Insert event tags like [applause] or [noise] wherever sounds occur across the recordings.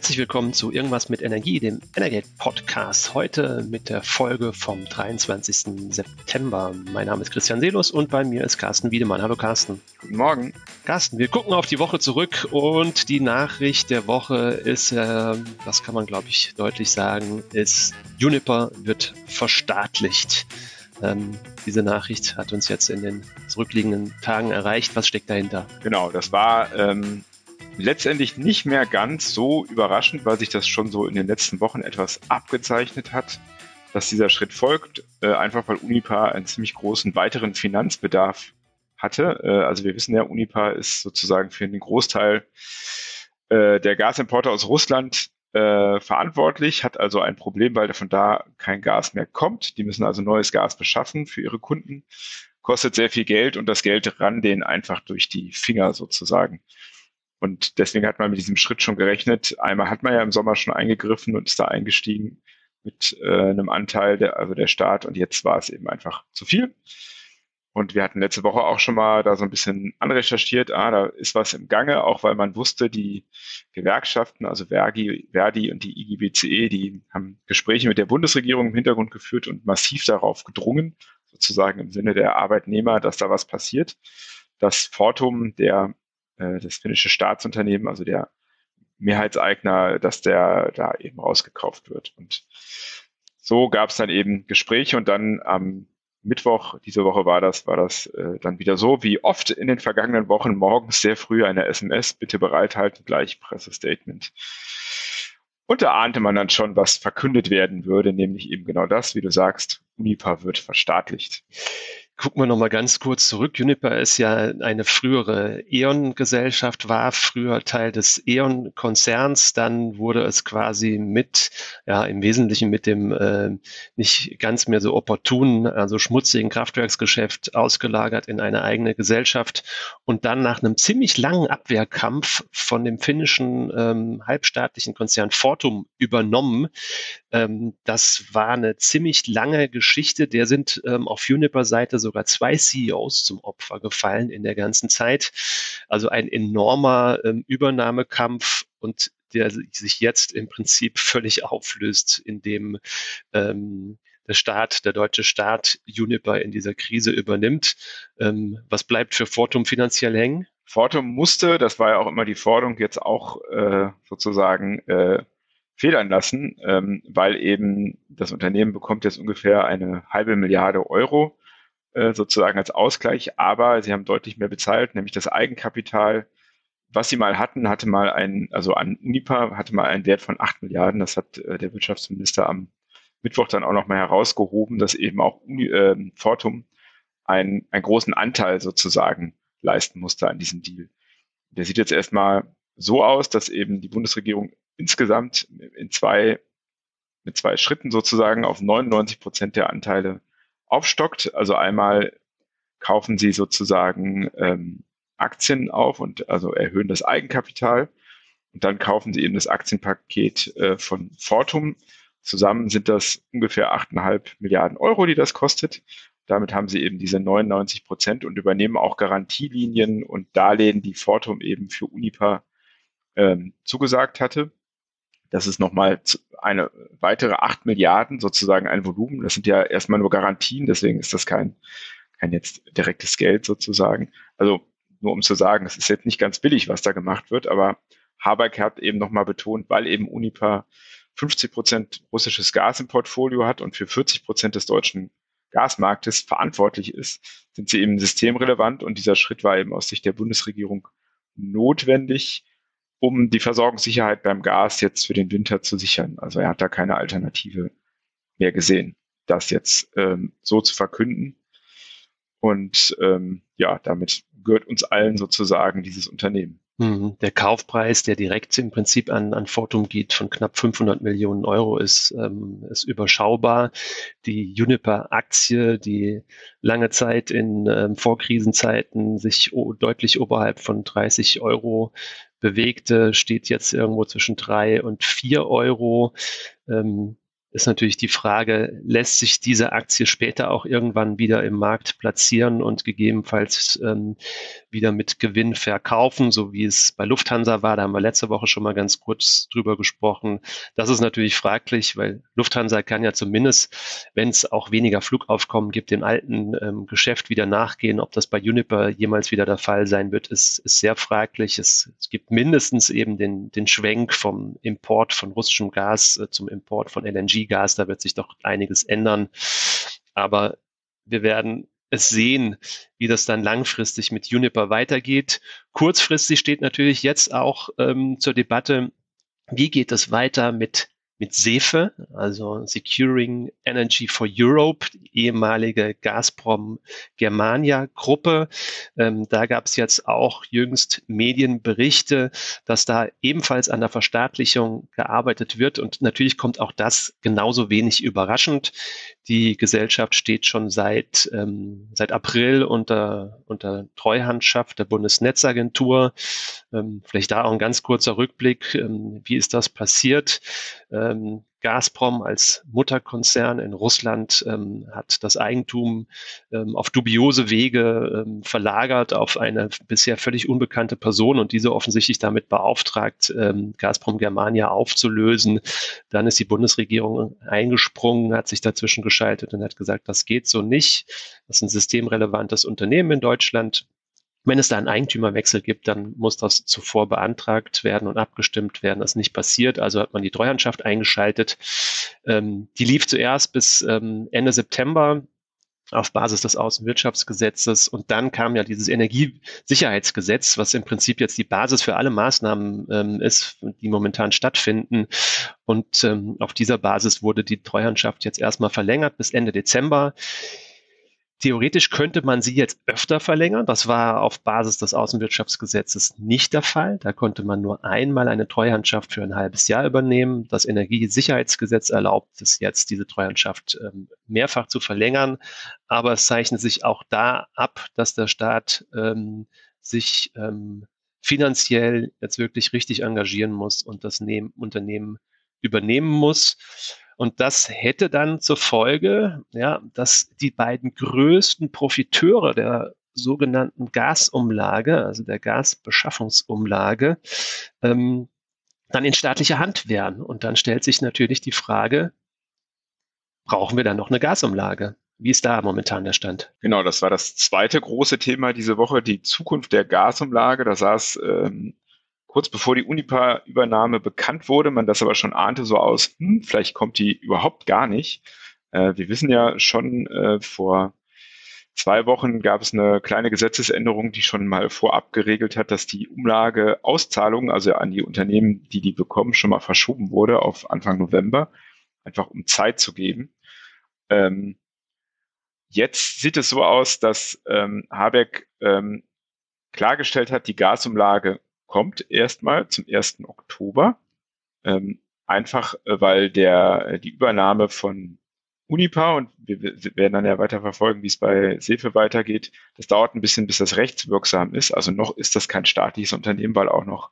Herzlich willkommen zu Irgendwas mit Energie, dem Energate Podcast. Heute mit der Folge vom 23. September. Mein Name ist Christian Selus und bei mir ist Carsten Wiedemann. Hallo Carsten. Guten Morgen. Carsten, wir gucken auf die Woche zurück und die Nachricht der Woche ist, äh, das kann man glaube ich deutlich sagen, ist Juniper wird verstaatlicht. Ähm, diese Nachricht hat uns jetzt in den zurückliegenden Tagen erreicht. Was steckt dahinter? Genau, das war ähm, letztendlich nicht mehr ganz so überraschend, weil sich das schon so in den letzten Wochen etwas abgezeichnet hat, dass dieser Schritt folgt, äh, einfach weil Unipa einen ziemlich großen weiteren Finanzbedarf hatte. Äh, also wir wissen ja, Unipa ist sozusagen für den Großteil äh, der Gasimporte aus Russland äh, verantwortlich, hat also ein Problem, weil von da kein Gas mehr kommt. Die müssen also neues Gas beschaffen für ihre Kunden. Kostet sehr viel Geld und das Geld ran denen einfach durch die Finger sozusagen. Und deswegen hat man mit diesem Schritt schon gerechnet. Einmal hat man ja im Sommer schon eingegriffen und ist da eingestiegen mit äh, einem Anteil, der, also der Staat. Und jetzt war es eben einfach zu viel. Und wir hatten letzte Woche auch schon mal da so ein bisschen anrecherchiert, ah, da ist was im Gange, auch weil man wusste, die Gewerkschaften, also Verdi, Verdi und die IGBCE, die haben Gespräche mit der Bundesregierung im Hintergrund geführt und massiv darauf gedrungen, sozusagen im Sinne der Arbeitnehmer, dass da was passiert. Das Fortum, der äh, das finnische Staatsunternehmen, also der Mehrheitseigner, dass der da eben rausgekauft wird. Und so gab es dann eben Gespräche und dann am Mittwoch, diese Woche war das, war das äh, dann wieder so, wie oft in den vergangenen Wochen morgens sehr früh eine SMS, bitte bereithalten, gleich Pressestatement. Und da ahnte man dann schon, was verkündet werden würde, nämlich eben genau das, wie du sagst, Unipa wird verstaatlicht. Gucken wir nochmal ganz kurz zurück. Juniper ist ja eine frühere E.ON-Gesellschaft, war früher Teil des E.ON-Konzerns. Dann wurde es quasi mit, ja, im Wesentlichen mit dem äh, nicht ganz mehr so opportunen, also schmutzigen Kraftwerksgeschäft ausgelagert in eine eigene Gesellschaft und dann nach einem ziemlich langen Abwehrkampf von dem finnischen ähm, halbstaatlichen Konzern Fortum übernommen. Ähm, das war eine ziemlich lange Geschichte. Der sind ähm, auf Juniper-Seite so sogar zwei CEOs zum Opfer gefallen in der ganzen Zeit. Also ein enormer ähm, Übernahmekampf und der sich jetzt im Prinzip völlig auflöst, indem ähm, der Staat, der deutsche Staat Juniper in dieser Krise übernimmt. Ähm, was bleibt für Fortum finanziell hängen? Fortum musste, das war ja auch immer die Forderung, jetzt auch äh, sozusagen äh, federn lassen, ähm, weil eben das Unternehmen bekommt jetzt ungefähr eine halbe Milliarde Euro sozusagen als Ausgleich, aber sie haben deutlich mehr bezahlt, nämlich das Eigenkapital, was sie mal hatten, hatte mal ein, also an Unipa hatte mal einen Wert von acht Milliarden. Das hat äh, der Wirtschaftsminister am Mittwoch dann auch nochmal herausgehoben, dass eben auch Uni, äh, Fortum einen, einen großen Anteil sozusagen leisten musste an diesem Deal. Der sieht jetzt erstmal so aus, dass eben die Bundesregierung insgesamt in zwei, mit zwei Schritten sozusagen auf 99 Prozent der Anteile aufstockt. Also einmal kaufen sie sozusagen ähm, Aktien auf und also erhöhen das Eigenkapital. Und dann kaufen sie eben das Aktienpaket äh, von Fortum. Zusammen sind das ungefähr 8,5 Milliarden Euro, die das kostet. Damit haben sie eben diese 99 Prozent und übernehmen auch Garantielinien und Darlehen, die Fortum eben für Unipa ähm, zugesagt hatte. Das ist nochmal eine weitere acht Milliarden sozusagen ein Volumen. Das sind ja erstmal nur Garantien, deswegen ist das kein, kein jetzt direktes Geld sozusagen. Also nur um zu sagen, es ist jetzt nicht ganz billig, was da gemacht wird, aber Habeck hat eben nochmal betont, weil eben Unipa 50 Prozent russisches Gas im Portfolio hat und für 40 Prozent des deutschen Gasmarktes verantwortlich ist, sind sie eben systemrelevant und dieser Schritt war eben aus Sicht der Bundesregierung notwendig, um die Versorgungssicherheit beim Gas jetzt für den Winter zu sichern. Also er hat da keine Alternative mehr gesehen, das jetzt ähm, so zu verkünden. Und ähm, ja, damit gehört uns allen sozusagen dieses Unternehmen. Mhm. Der Kaufpreis, der direkt im Prinzip an, an Fortum geht, von knapp 500 Millionen Euro, ist, ähm, ist überschaubar. Die Juniper-Aktie, die lange Zeit in ähm, Vorkrisenzeiten sich deutlich oberhalb von 30 Euro bewegte, steht jetzt irgendwo zwischen drei und vier Euro. Ähm, ist natürlich die Frage, lässt sich diese Aktie später auch irgendwann wieder im Markt platzieren und gegebenenfalls ähm, wieder mit Gewinn verkaufen, so wie es bei Lufthansa war. Da haben wir letzte Woche schon mal ganz kurz drüber gesprochen. Das ist natürlich fraglich, weil Lufthansa kann ja zumindest, wenn es auch weniger Flugaufkommen gibt, dem alten ähm, Geschäft wieder nachgehen. Ob das bei Uniper jemals wieder der Fall sein wird, ist, ist sehr fraglich. Es, es gibt mindestens eben den, den Schwenk vom Import von russischem Gas äh, zum Import von LNG LNG-Gas, da wird sich doch einiges ändern. Aber wir werden es sehen, wie das dann langfristig mit Juniper weitergeht. Kurzfristig steht natürlich jetzt auch ähm, zur Debatte, wie geht es weiter mit mit SEFE, also Securing Energy for Europe, ehemalige Gazprom Germania Gruppe. Ähm, da gab es jetzt auch jüngst Medienberichte, dass da ebenfalls an der Verstaatlichung gearbeitet wird. Und natürlich kommt auch das genauso wenig überraschend. Die Gesellschaft steht schon seit, ähm, seit April unter, unter Treuhandschaft der Bundesnetzagentur. Ähm, vielleicht da auch ein ganz kurzer Rückblick. Ähm, wie ist das passiert? Ähm, Gazprom als Mutterkonzern in Russland ähm, hat das Eigentum ähm, auf dubiose Wege ähm, verlagert auf eine bisher völlig unbekannte Person und diese offensichtlich damit beauftragt, ähm, Gazprom Germania aufzulösen. Dann ist die Bundesregierung eingesprungen, hat sich dazwischen geschaltet und hat gesagt, das geht so nicht. Das ist ein systemrelevantes Unternehmen in Deutschland. Wenn es da einen Eigentümerwechsel gibt, dann muss das zuvor beantragt werden und abgestimmt werden. Das ist nicht passiert. Also hat man die Treuhandschaft eingeschaltet. Ähm, die lief zuerst bis ähm, Ende September auf Basis des Außenwirtschaftsgesetzes. Und dann kam ja dieses Energiesicherheitsgesetz, was im Prinzip jetzt die Basis für alle Maßnahmen ähm, ist, die momentan stattfinden. Und ähm, auf dieser Basis wurde die Treuhandschaft jetzt erstmal verlängert bis Ende Dezember. Theoretisch könnte man sie jetzt öfter verlängern. Das war auf Basis des Außenwirtschaftsgesetzes nicht der Fall. Da konnte man nur einmal eine Treuhandschaft für ein halbes Jahr übernehmen. Das Energiesicherheitsgesetz erlaubt es jetzt, diese Treuhandschaft ähm, mehrfach zu verlängern. Aber es zeichnet sich auch da ab, dass der Staat ähm, sich ähm, finanziell jetzt wirklich richtig engagieren muss und das Unternehmen übernehmen muss. Und das hätte dann zur Folge, ja, dass die beiden größten Profiteure der sogenannten Gasumlage, also der Gasbeschaffungsumlage, ähm, dann in staatlicher Hand wären. Und dann stellt sich natürlich die Frage, brauchen wir dann noch eine Gasumlage? Wie ist da momentan der Stand? Genau, das war das zweite große Thema diese Woche, die Zukunft der Gasumlage. Da saß ähm, kurz bevor die Unipa-Übernahme bekannt wurde, man das aber schon ahnte so aus, hm, vielleicht kommt die überhaupt gar nicht. Äh, wir wissen ja schon, äh, vor zwei Wochen gab es eine kleine Gesetzesänderung, die schon mal vorab geregelt hat, dass die Umlageauszahlung, also an die Unternehmen, die die bekommen, schon mal verschoben wurde auf Anfang November, einfach um Zeit zu geben. Ähm, jetzt sieht es so aus, dass ähm, Habeck ähm, klargestellt hat, die Gasumlage kommt erstmal zum 1. Oktober. Ähm, einfach, äh, weil der, äh, die Übernahme von Unipa und wir, werden dann ja weiter verfolgen, wie es bei Sefe weitergeht. Das dauert ein bisschen, bis das rechtswirksam ist. Also noch ist das kein staatliches Unternehmen, weil auch noch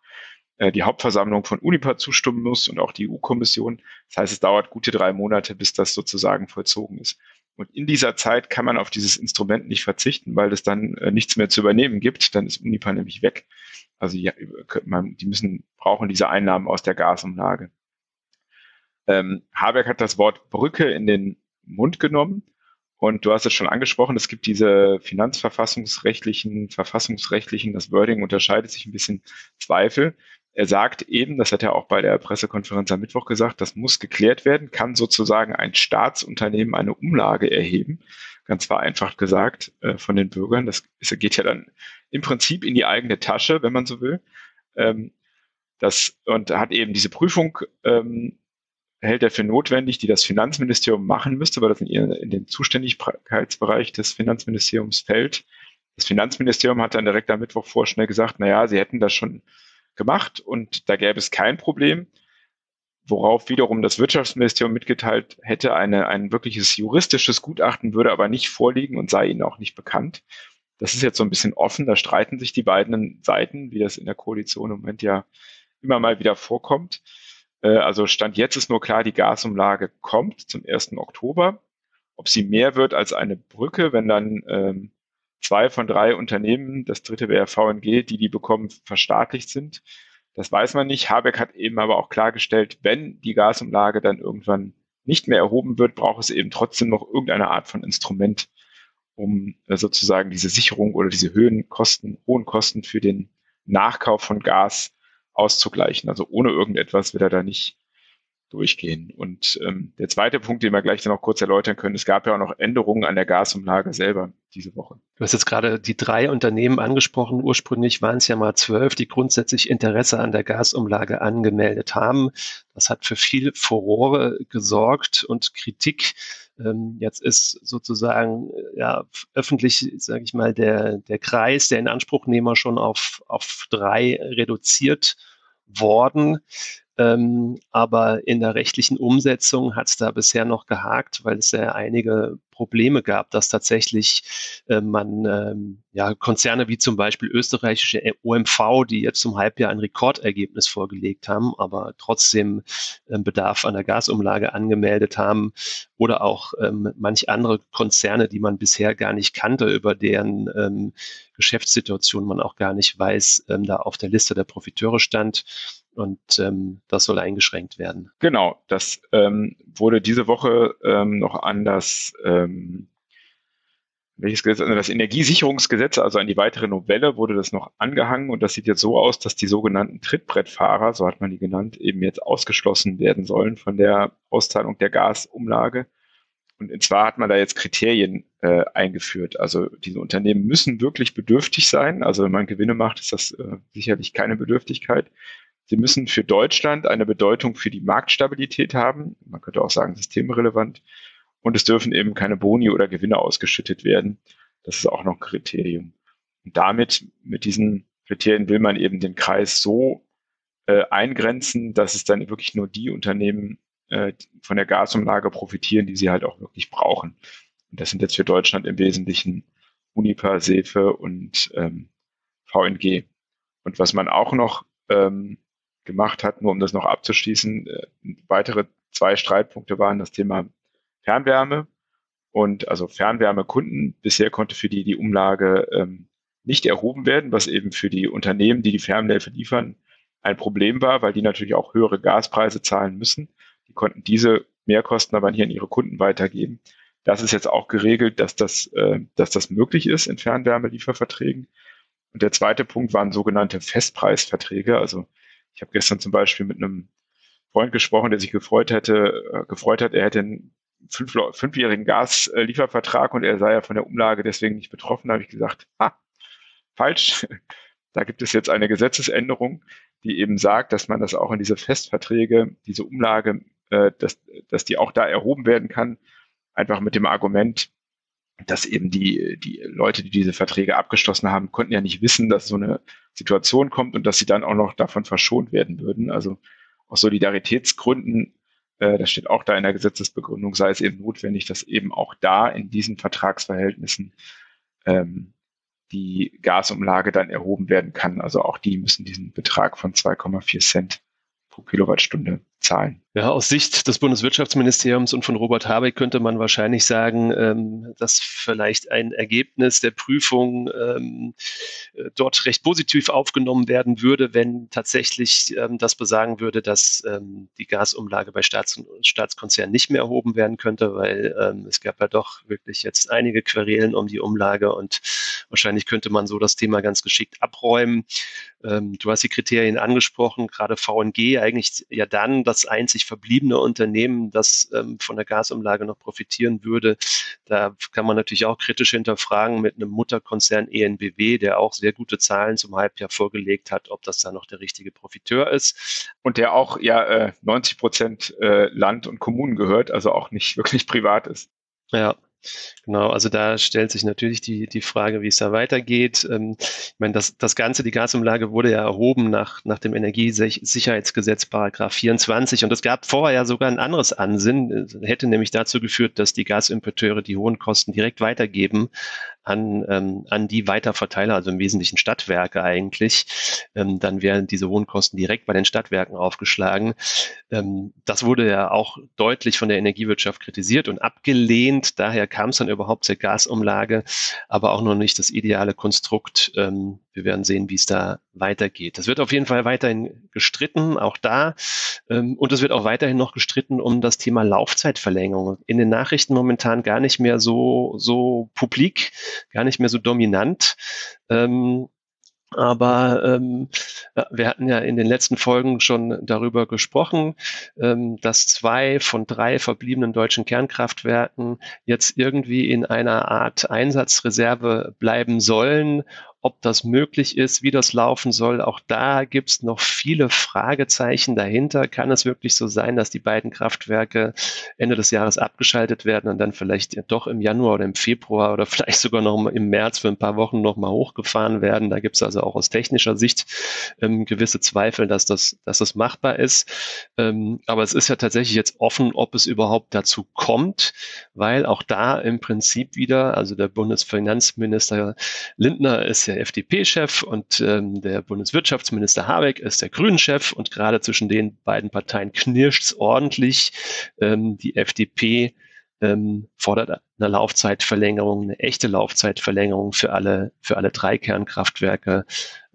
äh, die Hauptversammlung von Unipa zustimmen muss und auch die EU-Kommission. Das heißt, es dauert gute drei Monate, bis das sozusagen vollzogen ist. Und in dieser Zeit kann man auf dieses Instrument nicht verzichten, weil es dann nichts mehr zu übernehmen gibt. Dann ist Unipa nämlich weg. Also ja, man, die müssen, brauchen diese Einnahmen aus der Gasumlage. Ähm, Habeck hat das Wort Brücke in den Mund genommen. Und du hast es schon angesprochen, es gibt diese finanzverfassungsrechtlichen, verfassungsrechtlichen, das Wording unterscheidet sich ein bisschen Zweifel. Er sagt eben, das hat er auch bei der Pressekonferenz am Mittwoch gesagt, das muss geklärt werden, kann sozusagen ein Staatsunternehmen eine Umlage erheben ganz vereinfacht gesagt, äh, von den Bürgern. Das ist, geht ja dann im Prinzip in die eigene Tasche, wenn man so will. Ähm, das, und hat eben diese Prüfung, ähm, hält er für notwendig, die das Finanzministerium machen müsste, weil das in, in den Zuständigkeitsbereich des Finanzministeriums fällt. Das Finanzministerium hat dann direkt am Mittwoch vorschnell gesagt, naja, sie hätten das schon gemacht und da gäbe es kein Problem worauf wiederum das Wirtschaftsministerium mitgeteilt hätte, eine, ein wirkliches juristisches Gutachten würde aber nicht vorliegen und sei ihnen auch nicht bekannt. Das ist jetzt so ein bisschen offen, da streiten sich die beiden Seiten, wie das in der Koalition im Moment ja immer mal wieder vorkommt. Äh, also Stand jetzt ist nur klar, die Gasumlage kommt zum 1. Oktober. Ob sie mehr wird als eine Brücke, wenn dann ähm, zwei von drei Unternehmen, das dritte wäre VNG, die die bekommen, verstaatlicht sind, das weiß man nicht. Habeck hat eben aber auch klargestellt, wenn die Gasumlage dann irgendwann nicht mehr erhoben wird, braucht es eben trotzdem noch irgendeine Art von Instrument, um äh, sozusagen diese Sicherung oder diese Höhen Kosten, hohen Kosten für den Nachkauf von Gas auszugleichen. Also ohne irgendetwas wird er da nicht durchgehen. Und ähm, der zweite Punkt, den wir gleich dann noch kurz erläutern können, es gab ja auch noch Änderungen an der Gasumlage selber diese Woche. Du hast jetzt gerade die drei Unternehmen angesprochen. Ursprünglich waren es ja mal zwölf, die grundsätzlich Interesse an der Gasumlage angemeldet haben. Das hat für viel Furore gesorgt und Kritik. Ähm, jetzt ist sozusagen ja öffentlich, sage ich mal, der, der Kreis der Inanspruchnehmer schon auf, auf drei reduziert worden. Ähm, aber in der rechtlichen Umsetzung hat es da bisher noch gehakt, weil es ja einige Probleme gab, dass tatsächlich äh, man ähm, ja, Konzerne wie zum Beispiel österreichische OMV, die jetzt zum Halbjahr ein Rekordergebnis vorgelegt haben, aber trotzdem ähm, Bedarf an der Gasumlage angemeldet haben oder auch ähm, manch andere Konzerne, die man bisher gar nicht kannte, über deren ähm, Geschäftssituation man auch gar nicht weiß, ähm, da auf der Liste der Profiteure stand und ähm, das soll eingeschränkt werden. Genau, das ähm, wurde diese Woche ähm, noch an das ähm, welches Gesetz, also das Energiesicherungsgesetz, also an die weitere Novelle wurde das noch angehangen und das sieht jetzt so aus, dass die sogenannten Trittbrettfahrer, so hat man die genannt, eben jetzt ausgeschlossen werden sollen von der Auszahlung der Gasumlage. Und zwar hat man da jetzt Kriterien äh, eingeführt. Also diese Unternehmen müssen wirklich bedürftig sein. Also wenn man Gewinne macht, ist das äh, sicherlich keine Bedürftigkeit. Sie müssen für Deutschland eine Bedeutung für die Marktstabilität haben. Man könnte auch sagen, systemrelevant. Und es dürfen eben keine Boni oder Gewinne ausgeschüttet werden. Das ist auch noch ein Kriterium. Und damit, mit diesen Kriterien will man eben den Kreis so äh, eingrenzen, dass es dann wirklich nur die Unternehmen äh, von der Gasumlage profitieren, die sie halt auch wirklich brauchen. Und das sind jetzt für Deutschland im Wesentlichen Unipa, Sefe und ähm, VNG. Und was man auch noch ähm, gemacht hat, nur um das noch abzuschließen. Äh, weitere zwei Streitpunkte waren das Thema Fernwärme und also Fernwärmekunden. Bisher konnte für die die Umlage ähm, nicht erhoben werden, was eben für die Unternehmen, die die Fernwärme liefern, ein Problem war, weil die natürlich auch höhere Gaspreise zahlen müssen. Die konnten diese Mehrkosten aber nicht an ihre Kunden weitergeben. Das ist jetzt auch geregelt, dass das, äh, dass das möglich ist in Fernwärmelieferverträgen. Und der zweite Punkt waren sogenannte Festpreisverträge. Also ich habe gestern zum Beispiel mit einem Freund gesprochen, der sich gefreut hätte, äh, gefreut hat, er hätte einen fünf, fünfjährigen Gasliefervertrag und er sei ja von der Umlage deswegen nicht betroffen. Da habe ich gesagt, ah, falsch. [laughs] Da gibt es jetzt eine Gesetzesänderung, die eben sagt, dass man das auch in diese Festverträge, diese Umlage, äh, dass, dass die auch da erhoben werden kann, einfach mit dem Argument, dass eben die, die Leute, die diese Verträge abgeschlossen haben, konnten ja nicht wissen, dass so eine Situation kommt und dass sie dann auch noch davon verschont werden würden. Also aus Solidaritätsgründen, äh, das steht auch da in der Gesetzesbegründung, sei es eben notwendig, dass eben auch da in diesen Vertragsverhältnissen ähm, die Gasumlage dann erhoben werden kann. Also auch die müssen diesen Betrag von 2,4 Cent pro Kilowattstunde zahlen. Ja, aus Sicht des Bundeswirtschaftsministeriums und von Robert Habeck könnte man wahrscheinlich sagen, ähm, dass vielleicht ein Ergebnis der Prüfung ähm, äh, dort recht positiv aufgenommen werden würde, wenn tatsächlich ähm, das besagen würde, dass ähm, die Gasumlage bei Staats Staatskonzernen nicht mehr erhoben werden könnte, weil ähm, es gab ja doch wirklich jetzt einige Querelen um die Umlage und wahrscheinlich könnte man so das Thema ganz geschickt abräumen. Ähm, du hast die Kriterien angesprochen, gerade VNG eigentlich ja dann das einzig verbliebene Unternehmen, das ähm, von der Gasumlage noch profitieren würde. Da kann man natürlich auch kritisch hinterfragen mit einem Mutterkonzern ENBW, der auch sehr gute Zahlen zum Halbjahr vorgelegt hat, ob das da noch der richtige Profiteur ist. Und der auch ja äh, 90 Prozent äh, Land und Kommunen gehört, also auch nicht [laughs] wirklich privat ist. Ja, Genau, also da stellt sich natürlich die, die Frage, wie es da weitergeht. Ähm, ich meine, das, das Ganze, die Gasumlage wurde ja erhoben nach, nach dem Energiesicherheitsgesetz Paragraph 24 und es gab vorher ja sogar ein anderes Ansinnen, hätte nämlich dazu geführt, dass die Gasimporteure die hohen Kosten direkt weitergeben an, ähm, an die Weiterverteiler, also im Wesentlichen Stadtwerke eigentlich, ähm, dann werden diese hohen Kosten direkt bei den Stadtwerken aufgeschlagen. Ähm, das wurde ja auch deutlich von der Energiewirtschaft kritisiert und abgelehnt. Daher kam es dann überhaupt zur Gasumlage, aber auch noch nicht das ideale Konstrukt. Ähm, wir werden sehen, wie es da weitergeht. Das wird auf jeden Fall weiterhin gestritten, auch da. Ähm, und es wird auch weiterhin noch gestritten um das Thema Laufzeitverlängerung. In den Nachrichten momentan gar nicht mehr so, so publik gar nicht mehr so dominant. Ähm, aber ähm, wir hatten ja in den letzten Folgen schon darüber gesprochen, ähm, dass zwei von drei verbliebenen deutschen Kernkraftwerken jetzt irgendwie in einer Art Einsatzreserve bleiben sollen ob das möglich ist, wie das laufen soll. Auch da gibt es noch viele Fragezeichen dahinter. Kann es wirklich so sein, dass die beiden Kraftwerke Ende des Jahres abgeschaltet werden und dann vielleicht doch im Januar oder im Februar oder [laughs] vielleicht sogar noch im März für ein paar Wochen nochmal hochgefahren werden? Da gibt es also auch aus technischer Sicht ähm, gewisse Zweifel, dass das, dass das machbar ist. Ähm, aber es ist ja tatsächlich jetzt offen, ob es überhaupt dazu kommt, weil auch da im Prinzip wieder, also der Bundesfinanzminister Lindner ist der FDP-Chef und ähm, der Bundeswirtschaftsminister Habeck ist der Grünen-Chef und gerade zwischen den beiden Parteien knirscht es ordentlich. Ähm, die FDP ähm, fordert eine Laufzeitverlängerung, eine echte Laufzeitverlängerung für alle, für alle drei Kernkraftwerke,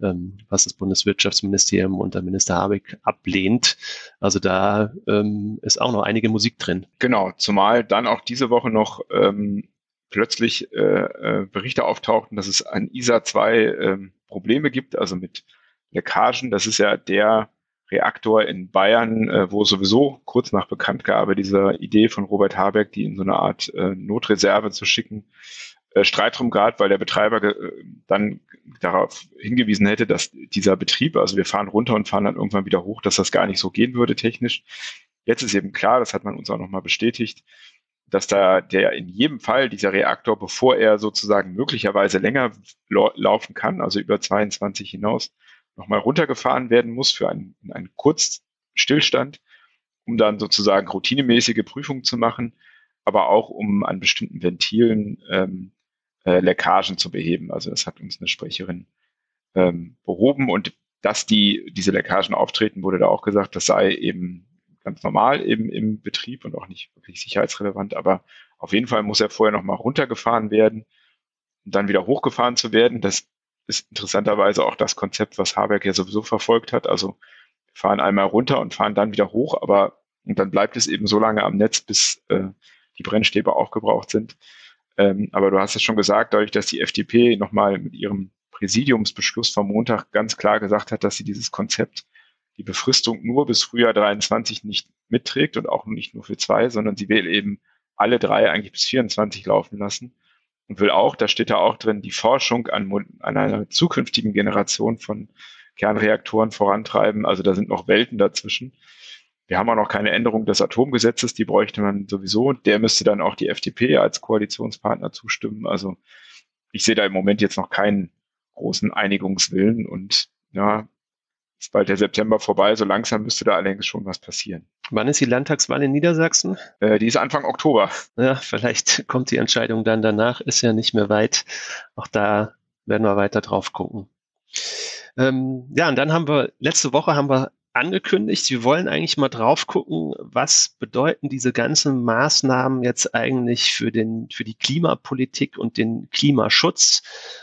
ähm, was das Bundeswirtschaftsministerium und der Minister Habeck ablehnt. Also da ähm, ist auch noch einige Musik drin. Genau, zumal dann auch diese Woche noch ähm, plötzlich äh, äh, Berichte auftauchten, dass es an ISA 2 äh, Probleme gibt, also mit Leckagen. Das ist ja der Reaktor in Bayern, äh, wo sowieso kurz nach Bekanntgabe dieser Idee von Robert Habeck, die in so eine Art äh, Notreserve zu schicken, äh, Streit drum gab, weil der Betreiber äh, dann darauf hingewiesen hätte, dass dieser Betrieb, also wir fahren runter und fahren dann irgendwann wieder hoch, dass das gar nicht so gehen würde technisch. Jetzt ist eben klar, das hat man uns auch nochmal bestätigt, dass da der in jedem Fall dieser Reaktor, bevor er sozusagen möglicherweise länger laufen kann, also über 22 hinaus, nochmal runtergefahren werden muss für einen, einen Kurzstillstand, um dann sozusagen routinemäßige Prüfungen zu machen, aber auch um an bestimmten Ventilen ähm, äh, Leckagen zu beheben. Also das hat uns eine Sprecherin ähm, behoben und dass die diese Leckagen auftreten, wurde da auch gesagt, das sei eben ganz normal eben im Betrieb und auch nicht wirklich sicherheitsrelevant, aber auf jeden Fall muss er vorher nochmal runtergefahren werden und dann wieder hochgefahren zu werden. Das ist interessanterweise auch das Konzept, was Habeck ja sowieso verfolgt hat. Also wir fahren einmal runter und fahren dann wieder hoch, aber und dann bleibt es eben so lange am Netz, bis äh, die Brennstäbe aufgebraucht sind. Ähm, aber du hast es schon gesagt, dadurch, dass die FDP nochmal mit ihrem Präsidiumsbeschluss vom Montag ganz klar gesagt hat, dass sie dieses Konzept die Befristung nur bis Frühjahr 23 nicht mitträgt und auch nicht nur für zwei, sondern sie will eben alle drei eigentlich bis 24 laufen lassen und will auch, da steht da auch drin, die Forschung an, an einer zukünftigen Generation von Kernreaktoren vorantreiben. Also da sind noch Welten dazwischen. Wir haben auch noch keine Änderung des Atomgesetzes, die bräuchte man sowieso. Der müsste dann auch die FDP als Koalitionspartner zustimmen. Also ich sehe da im Moment jetzt noch keinen großen Einigungswillen und ja, ist bald der September vorbei, so langsam müsste da allerdings schon was passieren. Wann ist die Landtagswahl in Niedersachsen? Äh, die ist Anfang Oktober. Ja, vielleicht [laughs] kommt die Entscheidung dann danach, ist ja nicht mehr weit. Auch da werden wir weiter drauf gucken. Ähm, ja, und dann haben wir, letzte Woche haben wir angekündigt, wir wollen eigentlich mal drauf gucken, was bedeuten diese ganzen Maßnahmen jetzt eigentlich für den, für die Klimapolitik und den Klimaschutz.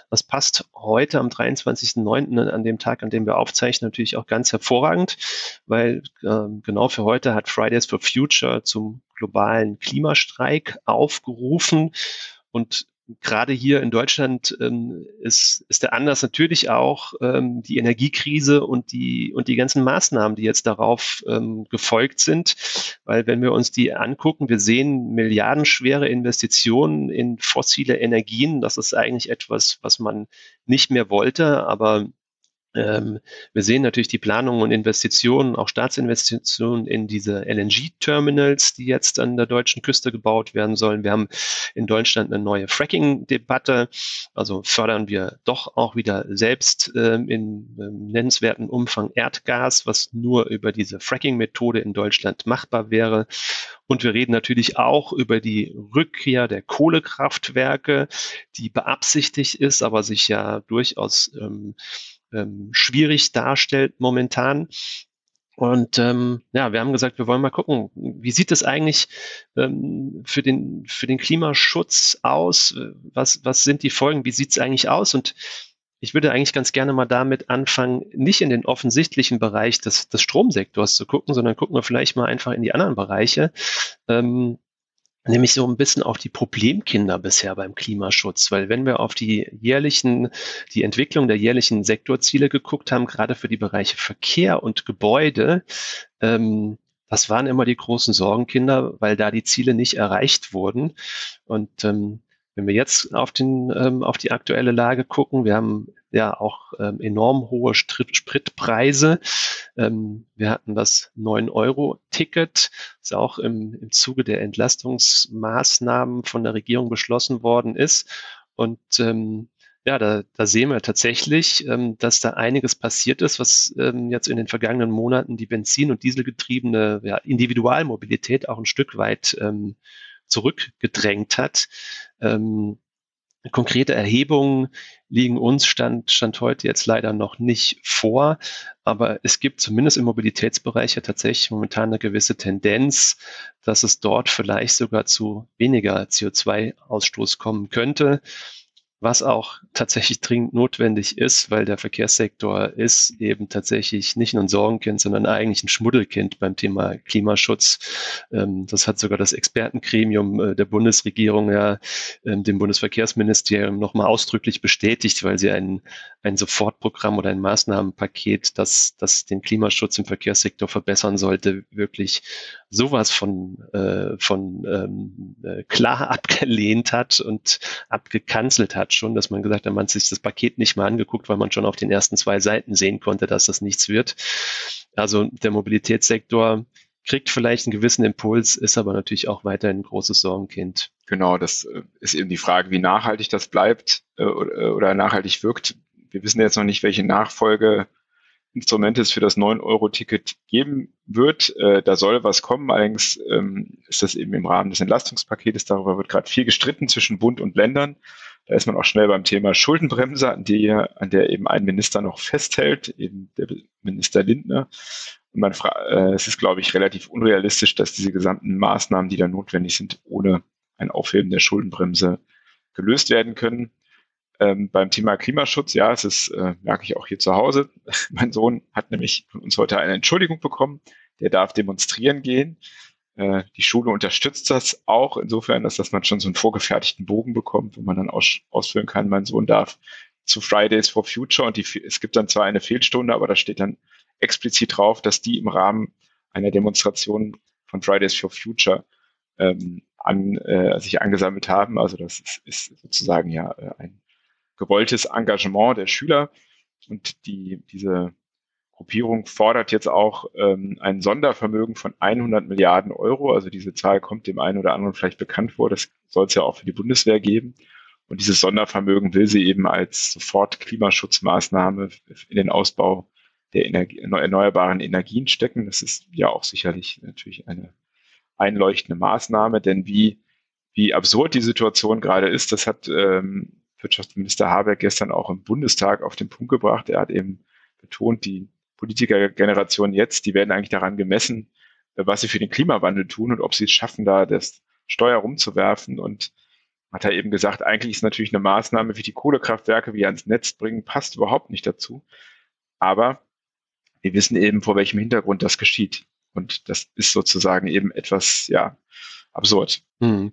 Das passt heute am 23.09. an dem Tag, an dem wir aufzeichnen, natürlich auch ganz hervorragend, weil äh, genau für heute hat Fridays for Future zum globalen Klimastreik aufgerufen. Und gerade hier in Deutschland ähm, ist, ist der Anlass natürlich auch ähm, die Energiekrise und die, und die ganzen Maßnahmen, die jetzt darauf ähm, gefolgt sind. Weil wenn wir uns die angucken, wir sehen milliardenschwere Investitionen in fossile Energien. Das ist eigentlich etwas, was man nicht mehr wollte, aber Ähm, wir sehen natürlich die Planungen und Investitionen, auch Staatsinvestitionen in diese LNG-Terminals, die jetzt an der deutschen Küste gebaut werden sollen. Wir haben in Deutschland eine neue Fracking-Debatte. Also fördern wir doch auch wieder selbst ähm, in ähm, nennenswerten Umfang Erdgas, was nur über diese Fracking-Methode in Deutschland machbar wäre. Und wir reden natürlich auch über die Rückkehr der Kohlekraftwerke, die beabsichtigt ist, aber sich ja durchaus ähm, ähm, schwierig darstellt momentan. Und ähm, ja, wir haben gesagt, wir wollen mal gucken, wie sieht es eigentlich ähm, für, den, für den Klimaschutz aus? Was, was sind die Folgen? Wie sieht es eigentlich aus? Und ich würde eigentlich ganz gerne mal damit anfangen, nicht in den offensichtlichen Bereich des, des Stromsektors zu gucken, sondern gucken wir vielleicht mal einfach in die anderen Bereiche. Ähm, nämlich so ein bisschen auf die Problemkinder bisher beim Klimaschutz, weil wenn wir auf die jährlichen, die Entwicklung der jährlichen Sektorziele geguckt haben, gerade für die Bereiche Verkehr und Gebäude, ähm, das waren immer die großen Sorgenkinder, weil da die Ziele nicht erreicht wurden. Und ähm, wenn wir jetzt auf, den, ähm, auf die aktuelle Lage gucken, wir haben ja auch ähm, enorm hohe Spritpreise. Ähm, wir hatten das 9-Euro-Ticket, das auch im, im Zuge der Entlastungsmaßnahmen von der Regierung beschlossen worden ist. Und ähm, ja, da, da sehen wir tatsächlich, ähm, dass da einiges passiert ist, was ähm, jetzt in den vergangenen Monaten die Benzin- und Dieselgetriebene ja, Individualmobilität auch ein Stück weit ähm, zurückgedrängt hat. Ähm, konkrete Erhebungen liegen uns Stand, Stand heute jetzt leider noch nicht vor, aber es gibt zumindest im Mobilitätsbereich ja tatsächlich momentan eine gewisse Tendenz, dass es dort vielleicht sogar zu weniger CO2-Ausstoß kommen könnte was auch tatsächlich dringend notwendig ist, weil der Verkehrssektor ist eben tatsächlich nicht nur ein Sorgenkind, sondern eigentlich ein Schmuddelkind beim Thema Klimaschutz. Ähm, das hat sogar das Expertengremium äh, der Bundesregierung ja ähm, dem Bundesverkehrsministerium nochmal ausdrücklich bestätigt, weil sie ein, ein Sofortprogramm oder ein Maßnahmenpaket, das, das den Klimaschutz im Verkehrssektor verbessern sollte, wirklich sowas von, äh, von ähm, äh, klar [laughs] abgelehnt hat und abgekanzelt hat schon, dass man gesagt hat, man hat sich das Paket nicht mal angeguckt, weil man schon auf den ersten zwei Seiten sehen konnte, dass das nichts wird. Also der Mobilitätssektor kriegt vielleicht einen gewissen Impuls, ist aber natürlich auch weiterhin ein großes Sorgenkind. Genau, das äh, ist eben die Frage, wie nachhaltig das bleibt äh, oder nachhaltig wirkt. Wir wissen jetzt noch nicht, welche Nachfolge Instrumente es für das 9-Euro-Ticket geben wird. Äh, da soll was kommen, allerdings ähm, ist das eben im Rahmen des Entlastungspaketes. Darüber wird gerade viel gestritten zwischen Bund und Ländern. Da ist man auch schnell beim Thema Schuldenbremse, an der, an der eben ein Minister noch festhält, eben der Minister Lindner. Und man äh, es ist, glaube ich, relativ unrealistisch, dass diese gesamten Maßnahmen, die da notwendig sind, ohne ein Aufheben der Schuldenbremse gelöst werden können. Ähm, beim Thema Klimaschutz, ja, es ist, äh, merke ich auch hier zu Hause. [laughs] mein Sohn hat nämlich von uns heute eine Entschuldigung bekommen. Der darf demonstrieren gehen. Äh, die Schule unterstützt das auch insofern, dass, dass man schon so einen vorgefertigten Bogen bekommt, wo man dann aus, ausfüllen kann, mein Sohn darf zu Fridays for Future und die, es gibt dann zwar eine Fehlstunde, aber da steht dann explizit drauf, dass die im Rahmen einer Demonstration von Fridays for Future ähm, an, äh, sich angesammelt haben. Also das ist, ist sozusagen ja äh, ein gewolltes Engagement der Schüler. Und die, diese Gruppierung fordert jetzt auch ähm, ein Sondervermögen von 100 Milliarden Euro. Also diese Zahl kommt dem einen oder anderen vielleicht bekannt vor. Das soll es ja auch für die Bundeswehr geben. Und dieses Sondervermögen will sie eben als sofort Klimaschutzmaßnahme in den Ausbau der Energie, erneuerbaren Energien stecken. Das ist ja auch sicherlich natürlich eine einleuchtende Maßnahme, denn wie, wie absurd die Situation gerade ist, das hat ähm, Wirtschaftsminister Habeck gestern auch im Bundestag auf den Punkt gebracht. Er hat eben betont, die Politikergeneration jetzt, die werden eigentlich daran gemessen, was sie für den Klimawandel tun und ob sie es schaffen, da das Steuer rumzuwerfen. Und hat er eben gesagt, eigentlich ist natürlich eine Maßnahme wie die Kohlekraftwerke wie ans Netz bringen, passt überhaupt nicht dazu. Aber wir wissen eben, vor welchem Hintergrund das geschieht. Und das ist sozusagen eben etwas, ja, absurd. Hm.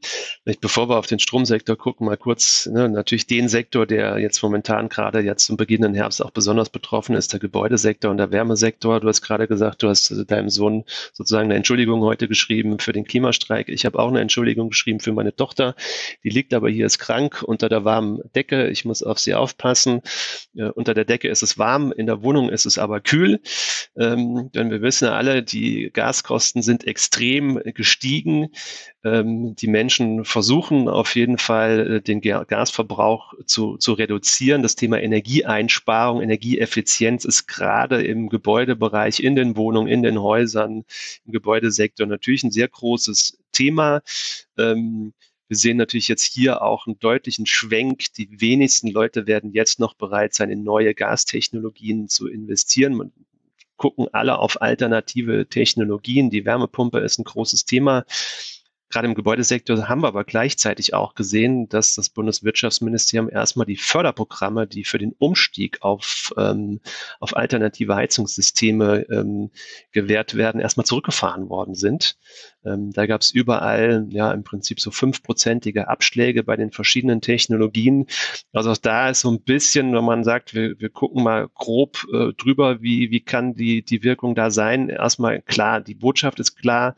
Bevor wir auf den Stromsektor gucken, mal kurz, ne, natürlich den Sektor, der jetzt momentan gerade jetzt zum beginnenden Herbst auch besonders betroffen ist, der Gebäudesektor und der Wärmesektor. Du hast gerade gesagt, du hast deinem Sohn sozusagen eine Entschuldigung heute geschrieben für den Klimastreik. Ich habe auch eine Entschuldigung geschrieben für meine Tochter. Die liegt aber hier, ist krank unter der warmen Decke. Ich muss auf sie aufpassen. Äh, unter der Decke ist es warm, in der Wohnung ist es aber kühl. Ähm, denn wir wissen ja alle, die Gaskosten sind extrem gestiegen. Ähm, die Menschen versuchen auf jeden Fall, äh, den Gasverbrauch zu, zu reduzieren. Das Thema Energieeinsparung, Energieeffizienz ist gerade im Gebäudebereich, in den Wohnungen, in den Häusern, im Gebäudesektor natürlich ein sehr großes Thema. Ähm, wir sehen natürlich jetzt hier auch einen deutlichen Schwenk. Die wenigsten Leute werden jetzt noch bereit sein, in neue Gastechnologien zu investieren. Man gucken alle auf alternative Technologien. Die Wärmepumpe ist ein großes Thema. Gerade im Gebäudesektor haben wir aber gleichzeitig auch gesehen, dass das Bundeswirtschaftsministerium erstmal die Förderprogramme, die für den Umstieg auf, ähm, auf alternative Heizungssysteme ähm, gewährt werden, erstmal zurückgefahren worden sind. Ähm, da gab es überall ja im Prinzip so fünfprozentige Abschläge bei den verschiedenen Technologien. Also da ist so ein bisschen, wenn man sagt, wir, wir gucken mal grob äh, drüber, wie, wie kann die, die Wirkung da sein. Erstmal klar, die Botschaft ist klar,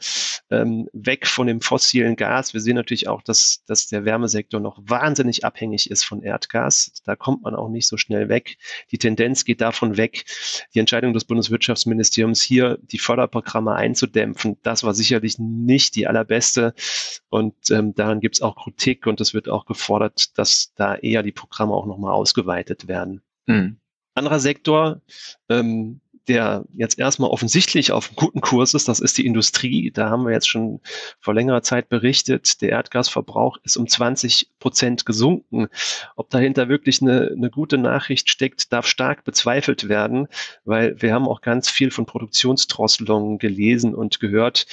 ähm, weg von dem fossilen Gas. Wir sehen natürlich auch, dass, dass der Wärmesektor noch wahnsinnig abhängig ist von Erdgas. Da kommt man auch nicht so schnell weg. Die Tendenz geht davon weg. Die Entscheidung des Bundeswirtschaftsministeriums hier, die Förderprogramme einzudämpfen, das war sicherlich nicht die allerbeste. Und ähm, daran gibt es auch Kritik und es wird auch gefordert, dass da eher die Programme auch nochmal ausgeweitet werden. Mhm. Anderer Sektor, ähm, der jetzt erstmal offensichtlich auf einem guten Kurs ist, das ist die Industrie. Da haben wir jetzt schon vor längerer Zeit berichtet, der Erdgasverbrauch ist um 20 Prozent gesunken. Ob dahinter wirklich eine, eine gute Nachricht steckt, darf stark bezweifelt werden, weil wir haben auch ganz viel von Produktionsdrosselungen gelesen und gehört.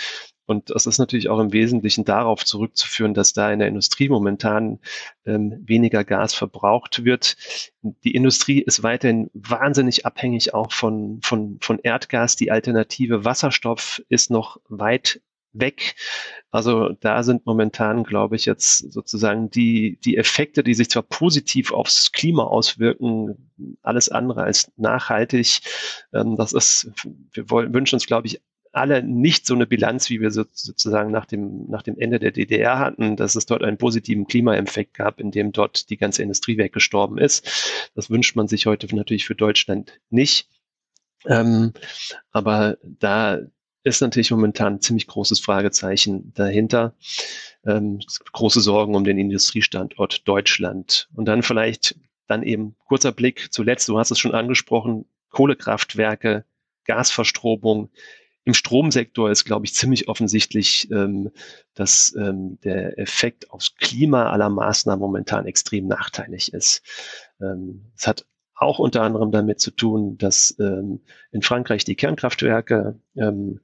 Und das ist natürlich auch im Wesentlichen darauf zurückzuführen, dass da in der Industrie momentan ähm, weniger Gas verbraucht wird. Die Industrie ist weiterhin wahnsinnig abhängig auch von, von, von Erdgas. Die Alternative Wasserstoff ist noch weit weg. Also da sind momentan, glaube ich, jetzt sozusagen die, die Effekte, die sich zwar positiv aufs Klima auswirken, alles andere als nachhaltig. Ähm, das ist, wir wollen, wünschen uns, glaube ich, alle nicht so eine Bilanz, wie wir so, sozusagen nach dem, nach dem Ende der DDR hatten, dass es dort einen positiven Klimaeffekt gab, in dem dort die ganze Industrie weggestorben ist. Das wünscht man sich heute natürlich für Deutschland nicht. Ähm, aber da ist natürlich momentan ein ziemlich großes Fragezeichen dahinter. Ähm, große Sorgen um den Industriestandort Deutschland. Und dann vielleicht dann eben kurzer Blick zuletzt, du hast es schon angesprochen, Kohlekraftwerke, Gasverstromung, im Stromsektor ist, glaube ich, ziemlich offensichtlich, ähm, dass ähm, der Effekt aufs Klima aller Maßnahmen momentan extrem nachteilig ist. Ähm, es hat auch unter anderem damit zu tun, dass ähm, in Frankreich die Kernkraftwerke ähm,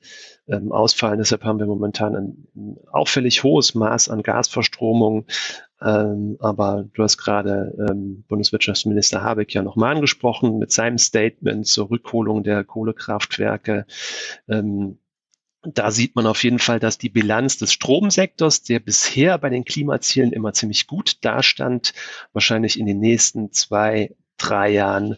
ähm, ausfallen. Deshalb haben wir momentan ein, ein auffällig hohes Maß an Gasverstromung. Ähm, aber du hast gerade ähm, Bundeswirtschaftsminister Habeck ja nochmal angesprochen mit seinem Statement zur Rückholung der Kohlekraftwerke. Ähm, da sieht man auf jeden Fall, dass die Bilanz des Stromsektors, der bisher bei den Klimazielen immer ziemlich gut dastand, wahrscheinlich in den nächsten zwei, drei Jahren,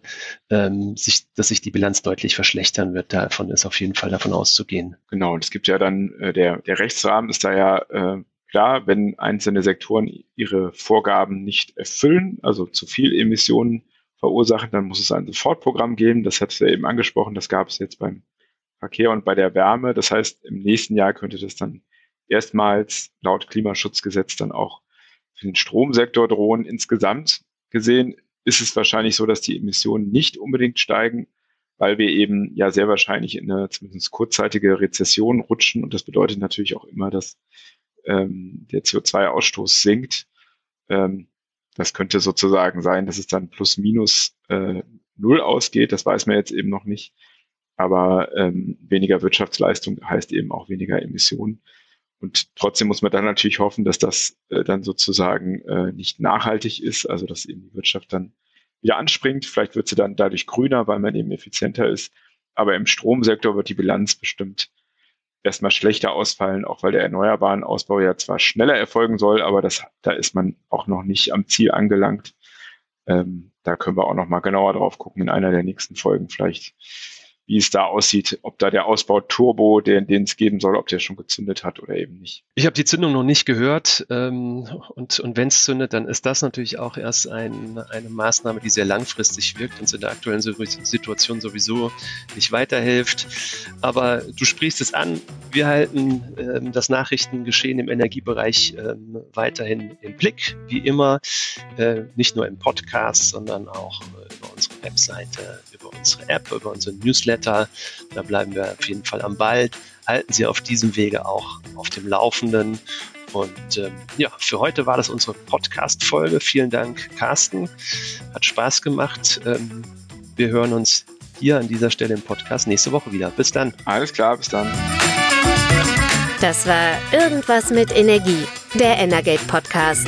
ähm, sich, dass sich die Bilanz deutlich verschlechtern wird. Davon ist auf jeden Fall davon auszugehen. Genau, und es gibt ja dann, äh, der, der Rechtsrahmen ist da ja äh, klar, wenn einzelne Sektoren ihre Vorgaben nicht erfüllen, also zu viel Emissionen verursachen, dann muss es ein Sofortprogramm geben. Das hat ja eben angesprochen, das gab es jetzt beim Verkehr und bei der Wärme. Das heißt, im nächsten Jahr könnte das dann erstmals laut Klimaschutzgesetz dann auch für den Stromsektor drohen. Insgesamt gesehen ist es wahrscheinlich so, dass die Emissionen nicht unbedingt steigen, weil wir eben ja sehr wahrscheinlich in eine zumindest kurzzeitige Rezession rutschen. Und das bedeutet natürlich auch immer, dass ähm, der CO2-Ausstoß sinkt. Ähm, das könnte sozusagen sein, dass es dann plus minus äh, null ausgeht. Das weiß man jetzt eben noch nicht. Aber ähm, weniger Wirtschaftsleistung heißt eben auch weniger Emissionen. Und trotzdem muss man dann natürlich hoffen, dass das äh, dann sozusagen äh, nicht nachhaltig ist, also dass eben die Wirtschaft dann wieder anspringt. Vielleicht wird sie dann dadurch grüner, weil man eben effizienter ist. Aber im Stromsektor wird die Bilanz bestimmt erstmal schlechter ausfallen, auch weil der erneuerbaren Ausbau ja zwar schneller erfolgen soll, aber das, da ist man auch noch nicht am Ziel angelangt. Ähm, da können wir auch noch mal genauer drauf gucken in einer der nächsten Folgen vielleicht wie es da aussieht, ob da der Ausbau Turbo, den, es geben soll, ob der schon gezündet hat oder eben nicht. Ich habe die Zündung noch nicht gehört ähm, und, und wenn es zündet, dann ist das natürlich auch erst ein, eine Maßnahme, die sehr langfristig wirkt und in der aktuellen Situation sowieso nicht weiterhilft. Aber du sprichst es an, wir halten ähm, das Nachrichtengeschehen im Energiebereich ähm, weiterhin im Blick, wie immer, äh, nicht nur im Podcast, sondern auch äh, über unsere Webseite, über unsere App, über unsere Newsletter Newsletter. Da bleiben wir auf jeden Fall am Ball. Halten Sie auf diesem Wege auch auf dem Laufenden. Und ähm, ja, für heute war das unsere Podcast-Folge. Vielen Dank, Carsten. Hat Spaß gemacht. Ähm, wir hören uns hier an dieser Stelle im Podcast nächste Woche wieder. Bis dann. Alles klar, bis dann. Das war Irgendwas mit Energie, der Energate Podcast.